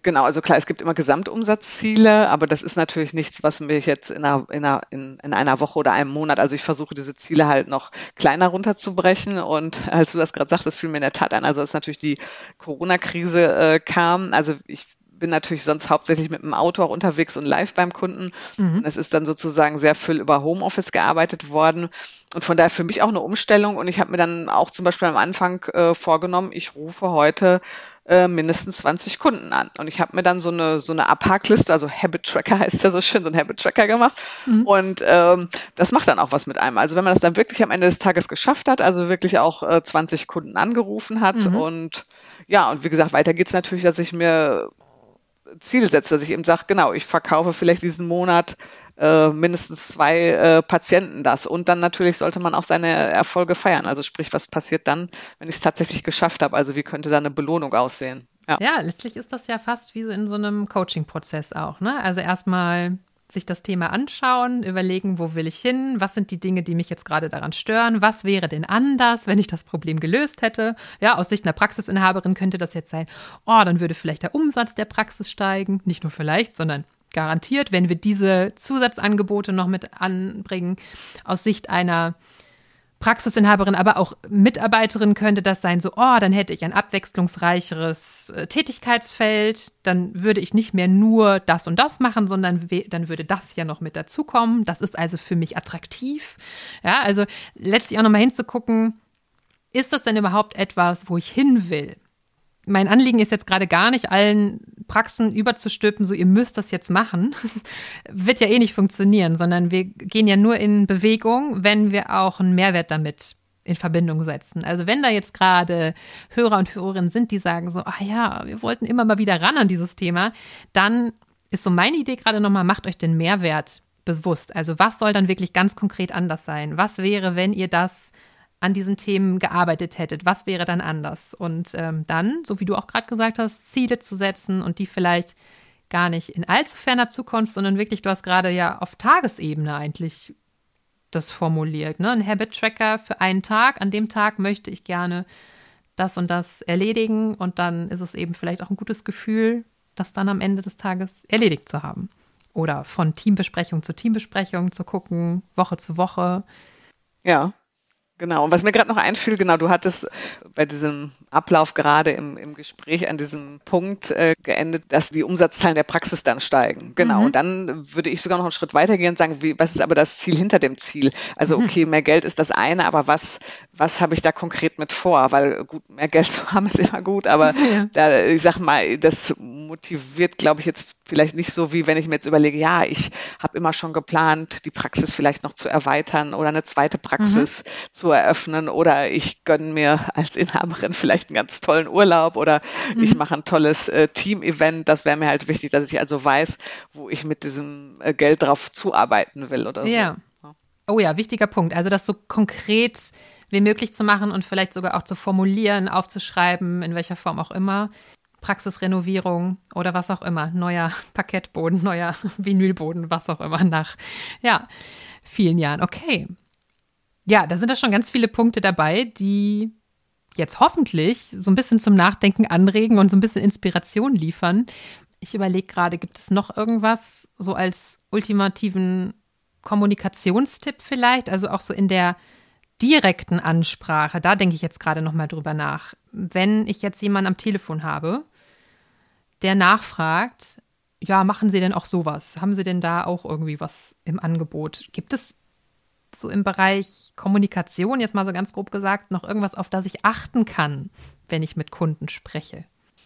Genau, also klar, es gibt immer Gesamtumsatzziele, aber das ist natürlich nichts, was mich jetzt in einer, in, einer, in, in einer Woche oder einem Monat, also ich versuche diese Ziele halt noch kleiner runterzubrechen und als du das gerade sagst, das fiel mir in der Tat an, also als natürlich die Corona-Krise äh, kam, also ich bin natürlich sonst hauptsächlich mit dem Auto auch unterwegs und live beim Kunden. Mhm. Und es ist dann sozusagen sehr viel über Homeoffice gearbeitet worden. Und von daher für mich auch eine Umstellung. Und ich habe mir dann auch zum Beispiel am Anfang äh, vorgenommen, ich rufe heute äh, mindestens 20 Kunden an. Und ich habe mir dann so eine, so eine Abhackliste, also Habit Tracker heißt ja so schön, so ein Habit Tracker gemacht. Mhm. Und ähm, das macht dann auch was mit einem. Also wenn man das dann wirklich am Ende des Tages geschafft hat, also wirklich auch äh, 20 Kunden angerufen hat mhm. und ja, und wie gesagt, weiter geht's natürlich, dass ich mir Ziel setze, dass ich eben sage, genau, ich verkaufe vielleicht diesen Monat äh, mindestens zwei äh, Patienten das. Und dann natürlich sollte man auch seine Erfolge feiern. Also sprich, was passiert dann, wenn ich es tatsächlich geschafft habe? Also wie könnte da eine Belohnung aussehen? Ja. ja, letztlich ist das ja fast wie so in so einem Coaching-Prozess auch. Ne? Also erstmal sich das Thema anschauen, überlegen, wo will ich hin, was sind die Dinge, die mich jetzt gerade daran stören, was wäre denn anders, wenn ich das Problem gelöst hätte. Ja, aus Sicht einer Praxisinhaberin könnte das jetzt sein, oh, dann würde vielleicht der Umsatz der Praxis steigen, nicht nur vielleicht, sondern garantiert, wenn wir diese Zusatzangebote noch mit anbringen. Aus Sicht einer Praxisinhaberin, aber auch Mitarbeiterin könnte das sein, so, oh, dann hätte ich ein abwechslungsreicheres äh, Tätigkeitsfeld, dann würde ich nicht mehr nur das und das machen, sondern dann würde das ja noch mit dazukommen. Das ist also für mich attraktiv. Ja, also letztlich auch nochmal hinzugucken, ist das denn überhaupt etwas, wo ich hin will? Mein Anliegen ist jetzt gerade gar nicht, allen Praxen überzustülpen, so ihr müsst das jetzt machen, wird ja eh nicht funktionieren, sondern wir gehen ja nur in Bewegung, wenn wir auch einen Mehrwert damit in Verbindung setzen. Also wenn da jetzt gerade Hörer und Hörerinnen sind, die sagen so, ah ja, wir wollten immer mal wieder ran an dieses Thema, dann ist so meine Idee gerade nochmal, macht euch den Mehrwert bewusst. Also was soll dann wirklich ganz konkret anders sein? Was wäre, wenn ihr das an diesen Themen gearbeitet hättet? Was wäre dann anders? Und ähm, dann, so wie du auch gerade gesagt hast, Ziele zu setzen und die vielleicht gar nicht in allzu ferner Zukunft, sondern wirklich, du hast gerade ja auf Tagesebene eigentlich das formuliert. Ne? Ein Habit-Tracker für einen Tag. An dem Tag möchte ich gerne das und das erledigen und dann ist es eben vielleicht auch ein gutes Gefühl, das dann am Ende des Tages erledigt zu haben. Oder von Teambesprechung zu Teambesprechung zu gucken, Woche zu Woche. Ja, Genau, und was mir gerade noch einfiel, genau, du hattest bei diesem Ablauf gerade im, im Gespräch an diesem Punkt äh, geendet, dass die Umsatzzahlen der Praxis dann steigen. Genau, mhm. und dann würde ich sogar noch einen Schritt weitergehen und sagen, wie, was ist aber das Ziel hinter dem Ziel? Also mhm. okay, mehr Geld ist das eine, aber was, was habe ich da konkret mit vor? Weil gut, mehr Geld zu haben ist immer gut, aber ja. da, ich sag mal, das motiviert, glaube ich, jetzt vielleicht nicht so, wie wenn ich mir jetzt überlege, ja, ich habe immer schon geplant, die Praxis vielleicht noch zu erweitern oder eine zweite Praxis mhm. zu eröffnen oder ich gönne mir als Inhaberin vielleicht einen ganz tollen Urlaub oder mhm. ich mache ein tolles äh, Team-Event. Das wäre mir halt wichtig, dass ich also weiß, wo ich mit diesem äh, Geld drauf zuarbeiten will oder ja. so. Oh ja, wichtiger Punkt. Also das so konkret wie möglich zu machen und vielleicht sogar auch zu formulieren, aufzuschreiben, in welcher Form auch immer. Praxisrenovierung oder was auch immer, neuer Parkettboden, neuer Vinylboden, was auch immer nach ja, vielen Jahren. Okay. Ja, da sind da schon ganz viele Punkte dabei, die jetzt hoffentlich so ein bisschen zum Nachdenken anregen und so ein bisschen Inspiration liefern. Ich überlege gerade, gibt es noch irgendwas so als ultimativen Kommunikationstipp vielleicht? Also auch so in der direkten Ansprache, da denke ich jetzt gerade noch mal drüber nach. Wenn ich jetzt jemanden am Telefon habe der nachfragt, ja, machen Sie denn auch sowas? Haben Sie denn da auch irgendwie was im Angebot? Gibt es so im Bereich Kommunikation, jetzt mal so ganz grob gesagt, noch irgendwas, auf das ich achten kann, wenn ich mit Kunden spreche?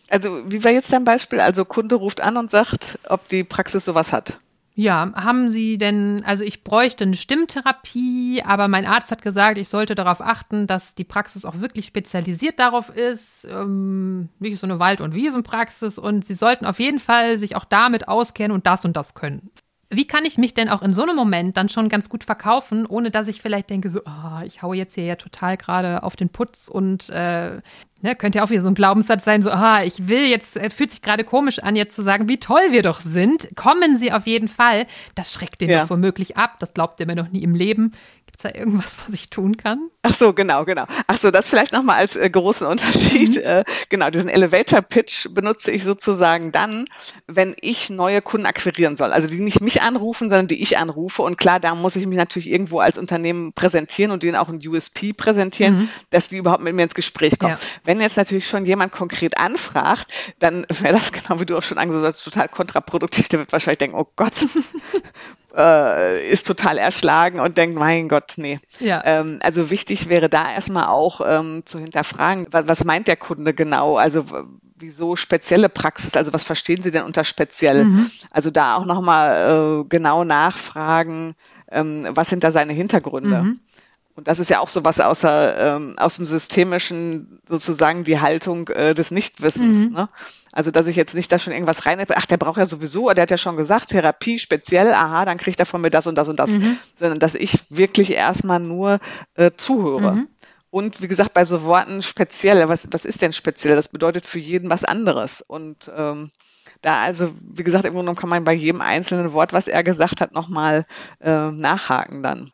Also, wie war jetzt dein Beispiel? Also, Kunde ruft an und sagt, ob die Praxis sowas hat. Ja, haben Sie denn, also ich bräuchte eine Stimmtherapie, aber mein Arzt hat gesagt, ich sollte darauf achten, dass die Praxis auch wirklich spezialisiert darauf ist, ähm, nicht so eine Wald- und Wiesenpraxis und Sie sollten auf jeden Fall sich auch damit auskennen und das und das können. Wie kann ich mich denn auch in so einem Moment dann schon ganz gut verkaufen, ohne dass ich vielleicht denke, so, oh, ich haue jetzt hier ja total gerade auf den Putz und äh, ne, könnte ja auch wieder so ein Glaubenssatz sein, so, ah, ich will jetzt, äh, fühlt sich gerade komisch an, jetzt zu sagen, wie toll wir doch sind. Kommen Sie auf jeden Fall. Das schreckt den ja. doch womöglich ab. Das glaubt er mir noch nie im Leben. Gibt es da irgendwas, was ich tun kann? Ach so, genau, genau. Ach so, das vielleicht nochmal als äh, großen Unterschied. Mhm. Äh, genau, diesen Elevator Pitch benutze ich sozusagen dann, wenn ich neue Kunden akquirieren soll. Also die nicht mich anrufen, sondern die ich anrufe. Und klar, da muss ich mich natürlich irgendwo als Unternehmen präsentieren und denen auch ein USP präsentieren, mhm. dass die überhaupt mit mir ins Gespräch kommen. Ja. Wenn jetzt natürlich schon jemand konkret anfragt, dann wäre das genau wie du auch schon angesagt hast, total kontraproduktiv. Der wird wahrscheinlich denken, oh Gott, äh, ist total erschlagen und denkt, mein Gott, nee. Ja. Ähm, also wichtig wäre da erstmal auch ähm, zu hinterfragen, was, was meint der Kunde genau? Also wieso spezielle Praxis? Also was verstehen Sie denn unter speziell? Mhm. Also da auch nochmal äh, genau nachfragen, ähm, was sind da seine Hintergründe? Mhm. Und das ist ja auch so was außer, ähm, aus dem Systemischen sozusagen die Haltung äh, des Nichtwissens. Mhm. Ne? Also, dass ich jetzt nicht da schon irgendwas rein, ach, der braucht ja sowieso, der hat ja schon gesagt, Therapie speziell, aha, dann kriegt er von mir das und das und das. Mhm. Sondern, dass ich wirklich erstmal nur äh, zuhöre. Mhm. Und wie gesagt, bei so Worten speziell, was, was ist denn speziell? Das bedeutet für jeden was anderes. Und ähm, da also, wie gesagt, im Grunde genommen kann man bei jedem einzelnen Wort, was er gesagt hat, nochmal äh, nachhaken dann.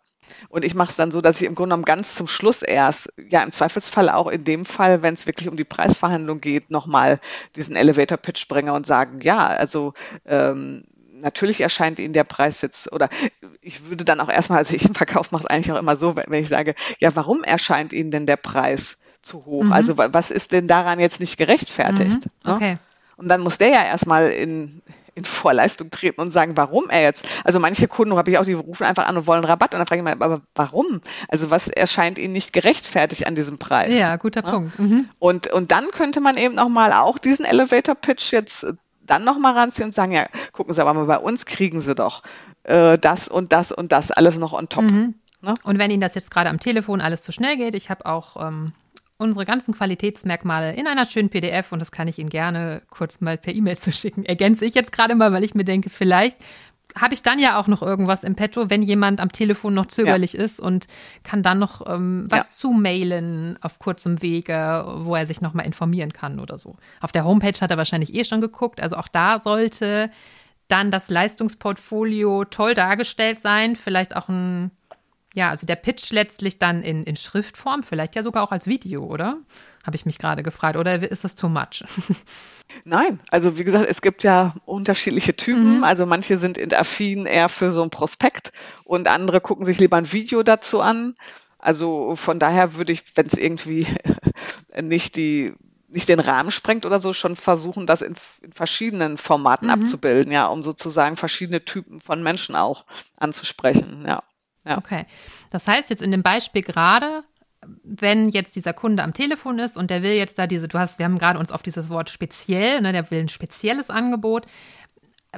Und ich mache es dann so, dass ich im Grunde genommen ganz zum Schluss erst, ja im Zweifelsfall auch in dem Fall, wenn es wirklich um die Preisverhandlung geht, nochmal diesen Elevator Pitch bringe und sagen, ja, also ähm, natürlich erscheint Ihnen der Preis jetzt, oder ich würde dann auch erstmal, also ich im Verkauf mache es eigentlich auch immer so, wenn ich sage, ja, warum erscheint Ihnen denn der Preis zu hoch? Mhm. Also was ist denn daran jetzt nicht gerechtfertigt? Mhm. Okay. Ne? Und dann muss der ja erstmal in, in Vorleistung treten und sagen, warum er jetzt, also manche Kunden habe ich auch, die rufen einfach an und wollen Rabatt und dann frage ich mal, aber warum? Also was erscheint ihnen nicht gerechtfertigt an diesem Preis? Ja, guter ja? Punkt. Mhm. Und, und dann könnte man eben nochmal auch diesen Elevator Pitch jetzt dann nochmal ranziehen und sagen, ja, gucken Sie aber mal, bei uns kriegen Sie doch äh, das und das und das alles noch on top. Mhm. Ne? Und wenn Ihnen das jetzt gerade am Telefon alles zu schnell geht, ich habe auch ähm, unsere ganzen Qualitätsmerkmale in einer schönen PDF und das kann ich Ihnen gerne kurz mal per E-Mail zu schicken. Ergänze ich jetzt gerade mal, weil ich mir denke, vielleicht habe ich dann ja auch noch irgendwas im Petto, wenn jemand am Telefon noch zögerlich ja. ist und kann dann noch ähm, was ja. zumailen auf kurzem Wege, wo er sich nochmal informieren kann oder so. Auf der Homepage hat er wahrscheinlich eh schon geguckt. Also auch da sollte dann das Leistungsportfolio toll dargestellt sein. Vielleicht auch ein, ja, also der Pitch letztlich dann in, in Schriftform, vielleicht ja sogar auch als Video, oder? Habe ich mich gerade gefragt. Oder ist das too much? Nein, also wie gesagt, es gibt ja unterschiedliche Typen. Mhm. Also manche sind in affin eher für so ein Prospekt und andere gucken sich lieber ein Video dazu an. Also von daher würde ich, wenn es irgendwie nicht die nicht den Rahmen sprengt oder so, schon versuchen, das in, in verschiedenen Formaten mhm. abzubilden, ja, um sozusagen verschiedene Typen von Menschen auch anzusprechen, ja. Ja. Okay. Das heißt jetzt in dem Beispiel gerade wenn jetzt dieser Kunde am Telefon ist und der will jetzt da diese, du hast, wir haben gerade uns auf dieses Wort speziell, ne, der will ein spezielles Angebot,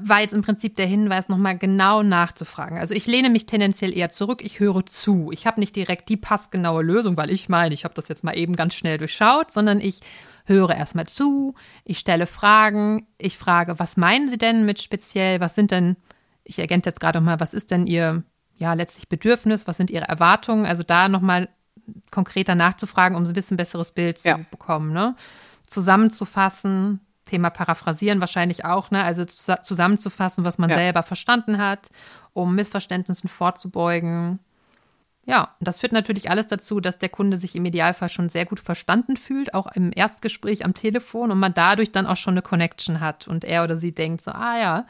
war jetzt im Prinzip der Hinweis, nochmal genau nachzufragen. Also ich lehne mich tendenziell eher zurück, ich höre zu. Ich habe nicht direkt die passgenaue Lösung, weil ich meine, ich habe das jetzt mal eben ganz schnell durchschaut, sondern ich höre erstmal zu, ich stelle Fragen, ich frage, was meinen Sie denn mit speziell, was sind denn, ich ergänze jetzt gerade nochmal, was ist denn Ihr, ja, letztlich Bedürfnis, was sind Ihre Erwartungen? Also da nochmal konkreter nachzufragen, um so ein bisschen besseres Bild ja. zu bekommen. Ne? Zusammenzufassen, Thema Paraphrasieren wahrscheinlich auch, ne? also zusammenzufassen, was man ja. selber verstanden hat, um Missverständnissen vorzubeugen. Ja, das führt natürlich alles dazu, dass der Kunde sich im Idealfall schon sehr gut verstanden fühlt, auch im Erstgespräch am Telefon und man dadurch dann auch schon eine Connection hat und er oder sie denkt so, ah ja,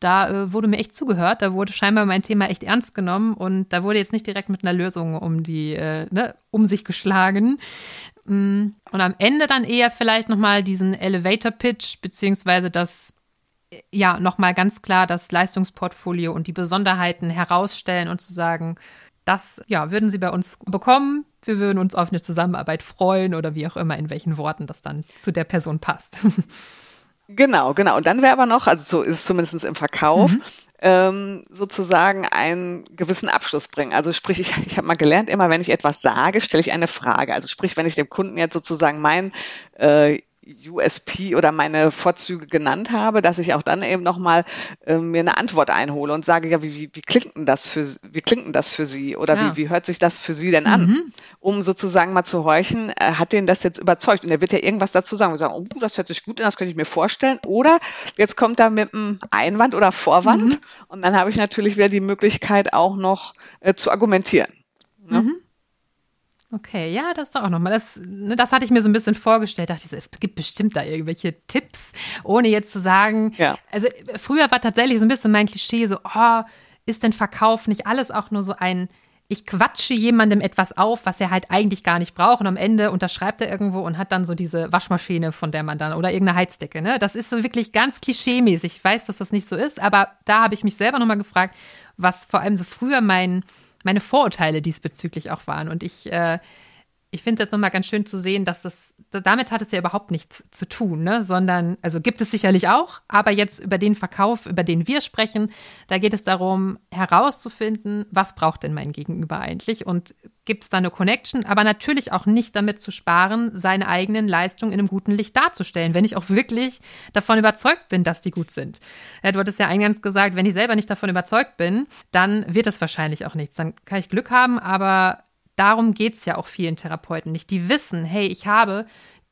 da äh, wurde mir echt zugehört, da wurde scheinbar mein Thema echt ernst genommen und da wurde jetzt nicht direkt mit einer Lösung um die, äh, ne, um sich geschlagen. Mm, und am Ende dann eher vielleicht nochmal diesen Elevator Pitch, beziehungsweise das, äh, ja, nochmal ganz klar das Leistungsportfolio und die Besonderheiten herausstellen und zu sagen, das, ja, würden Sie bei uns bekommen. Wir würden uns auf eine Zusammenarbeit freuen oder wie auch immer, in welchen Worten das dann zu der Person passt. Genau, genau. Und dann wäre aber noch, also so ist es zumindest im Verkauf, mhm. ähm, sozusagen einen gewissen Abschluss bringen. Also sprich, ich, ich habe mal gelernt, immer wenn ich etwas sage, stelle ich eine Frage. Also sprich, wenn ich dem Kunden jetzt sozusagen mein äh, USP oder meine Vorzüge genannt habe, dass ich auch dann eben nochmal äh, mir eine Antwort einhole und sage, ja, wie, wie, wie klingt denn das für wie klingt denn das für Sie oder ja. wie, wie hört sich das für Sie denn an? Mhm. Um sozusagen mal zu horchen, äh, hat den das jetzt überzeugt? Und er wird ja irgendwas dazu sagen und sagen, oh, das hört sich gut an, das könnte ich mir vorstellen. Oder jetzt kommt er mit einem Einwand oder Vorwand mhm. und dann habe ich natürlich wieder die Möglichkeit auch noch äh, zu argumentieren. Ne? Mhm. Okay, ja, das doch auch nochmal. Das, ne, das hatte ich mir so ein bisschen vorgestellt. Dachte ich so, es gibt bestimmt da irgendwelche Tipps, ohne jetzt zu sagen. Ja. Also früher war tatsächlich so ein bisschen mein Klischee so, oh, ist denn Verkauf nicht alles auch nur so ein, ich quatsche jemandem etwas auf, was er halt eigentlich gar nicht braucht und am Ende unterschreibt er irgendwo und hat dann so diese Waschmaschine, von der man dann oder irgendeine Heizdecke. Ne? Das ist so wirklich ganz klischeemäßig. Ich weiß, dass das nicht so ist, aber da habe ich mich selber nochmal gefragt, was vor allem so früher mein meine Vorurteile diesbezüglich auch waren. Und ich, äh, ich finde es jetzt nochmal ganz schön zu sehen, dass das, damit hat es ja überhaupt nichts zu tun, ne? sondern, also gibt es sicherlich auch, aber jetzt über den Verkauf, über den wir sprechen, da geht es darum, herauszufinden, was braucht denn mein Gegenüber eigentlich und gibt es da eine Connection, aber natürlich auch nicht damit zu sparen, seine eigenen Leistungen in einem guten Licht darzustellen, wenn ich auch wirklich davon überzeugt bin, dass die gut sind. Ja, du hattest ja eingangs gesagt, wenn ich selber nicht davon überzeugt bin, dann wird es wahrscheinlich auch nichts. Dann kann ich Glück haben, aber darum geht es ja auch vielen Therapeuten nicht. Die wissen, hey, ich habe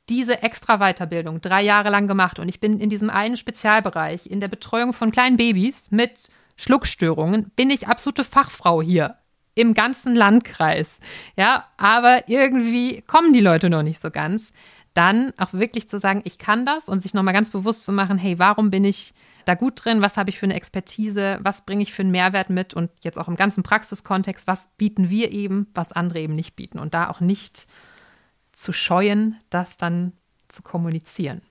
diese extra Weiterbildung drei Jahre lang gemacht und ich bin in diesem einen Spezialbereich, in der Betreuung von kleinen Babys mit Schluckstörungen, bin ich absolute Fachfrau hier im ganzen Landkreis. Ja, aber irgendwie kommen die Leute noch nicht so ganz. Dann auch wirklich zu sagen, ich kann das und sich nochmal ganz bewusst zu machen, hey, warum bin ich da gut drin? Was habe ich für eine Expertise? Was bringe ich für einen Mehrwert mit? Und jetzt auch im ganzen Praxiskontext, was bieten wir eben, was andere eben nicht bieten? Und da auch nicht zu scheuen, das dann zu kommunizieren.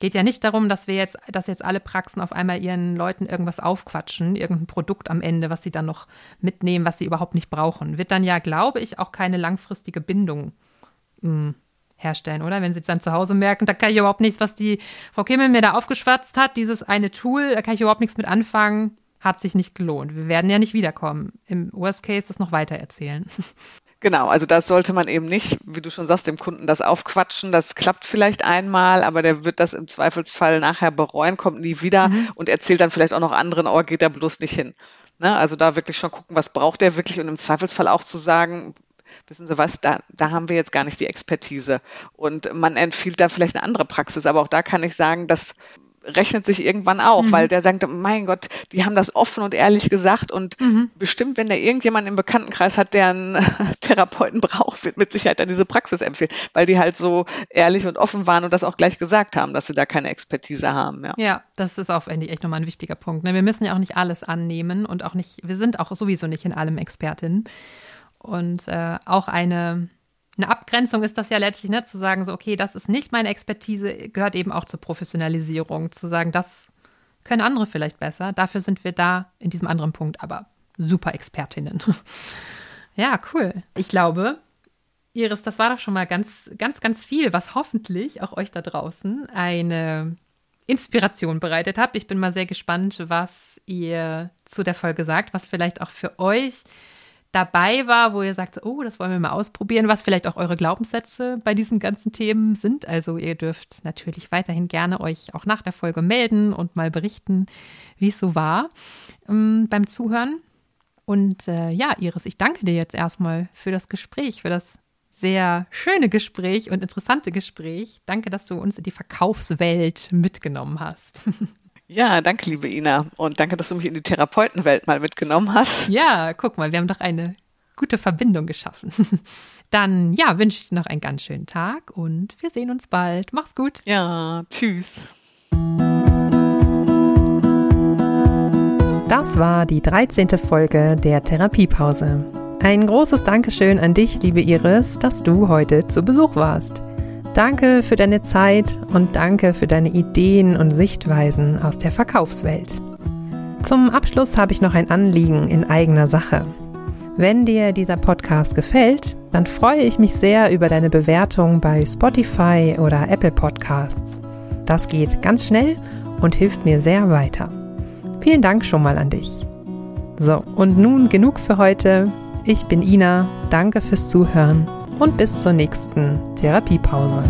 Geht ja nicht darum, dass wir jetzt, dass jetzt alle Praxen auf einmal ihren Leuten irgendwas aufquatschen, irgendein Produkt am Ende, was sie dann noch mitnehmen, was sie überhaupt nicht brauchen. Wird dann ja, glaube ich, auch keine langfristige Bindung mh, hm, herstellen, oder? Wenn sie dann zu Hause merken, da kann ich überhaupt nichts, was die Frau Kimmel mir da aufgeschwatzt hat, dieses eine Tool, da kann ich überhaupt nichts mit anfangen, hat sich nicht gelohnt. Wir werden ja nicht wiederkommen. Im Worst Case das noch weiter erzählen. Genau, also das sollte man eben nicht, wie du schon sagst, dem Kunden das aufquatschen. Das klappt vielleicht einmal, aber der wird das im Zweifelsfall nachher bereuen, kommt nie wieder mhm. und erzählt dann vielleicht auch noch anderen, oh, geht da bloß nicht hin. Ne? Also da wirklich schon gucken, was braucht der wirklich und im Zweifelsfall auch zu sagen, wissen Sie was, da, da haben wir jetzt gar nicht die Expertise. Und man empfiehlt da vielleicht eine andere Praxis, aber auch da kann ich sagen, dass rechnet sich irgendwann auch, mhm. weil der sagt, mein Gott, die haben das offen und ehrlich gesagt und mhm. bestimmt, wenn der irgendjemand im Bekanntenkreis hat, der einen Therapeuten braucht, wird mit Sicherheit dann diese Praxis empfehlen, weil die halt so ehrlich und offen waren und das auch gleich gesagt haben, dass sie da keine Expertise haben. Ja, ja das ist auch echt nochmal ein wichtiger Punkt. Ne? Wir müssen ja auch nicht alles annehmen und auch nicht, wir sind auch sowieso nicht in allem Expertinnen. Und äh, auch eine eine Abgrenzung ist das ja letztlich, ne, zu sagen, so, okay, das ist nicht meine Expertise, gehört eben auch zur Professionalisierung, zu sagen, das können andere vielleicht besser. Dafür sind wir da in diesem anderen Punkt aber super Expertinnen. ja, cool. Ich glaube, Iris, das war doch schon mal ganz, ganz, ganz viel, was hoffentlich auch euch da draußen eine Inspiration bereitet hat. Ich bin mal sehr gespannt, was ihr zu der Folge sagt, was vielleicht auch für euch dabei war, wo ihr sagt, oh, das wollen wir mal ausprobieren, was vielleicht auch eure Glaubenssätze bei diesen ganzen Themen sind. Also ihr dürft natürlich weiterhin gerne euch auch nach der Folge melden und mal berichten, wie es so war ähm, beim Zuhören. Und äh, ja, Iris, ich danke dir jetzt erstmal für das Gespräch, für das sehr schöne Gespräch und interessante Gespräch. Danke, dass du uns in die Verkaufswelt mitgenommen hast. Ja, danke, liebe Ina. Und danke, dass du mich in die Therapeutenwelt mal mitgenommen hast. Ja, guck mal, wir haben doch eine gute Verbindung geschaffen. Dann, ja, wünsche ich dir noch einen ganz schönen Tag und wir sehen uns bald. Mach's gut. Ja, tschüss. Das war die 13. Folge der Therapiepause. Ein großes Dankeschön an dich, liebe Iris, dass du heute zu Besuch warst. Danke für deine Zeit und danke für deine Ideen und Sichtweisen aus der Verkaufswelt. Zum Abschluss habe ich noch ein Anliegen in eigener Sache. Wenn dir dieser Podcast gefällt, dann freue ich mich sehr über deine Bewertung bei Spotify oder Apple Podcasts. Das geht ganz schnell und hilft mir sehr weiter. Vielen Dank schon mal an dich. So, und nun genug für heute. Ich bin Ina, danke fürs Zuhören und bis zur nächsten Therapiepause.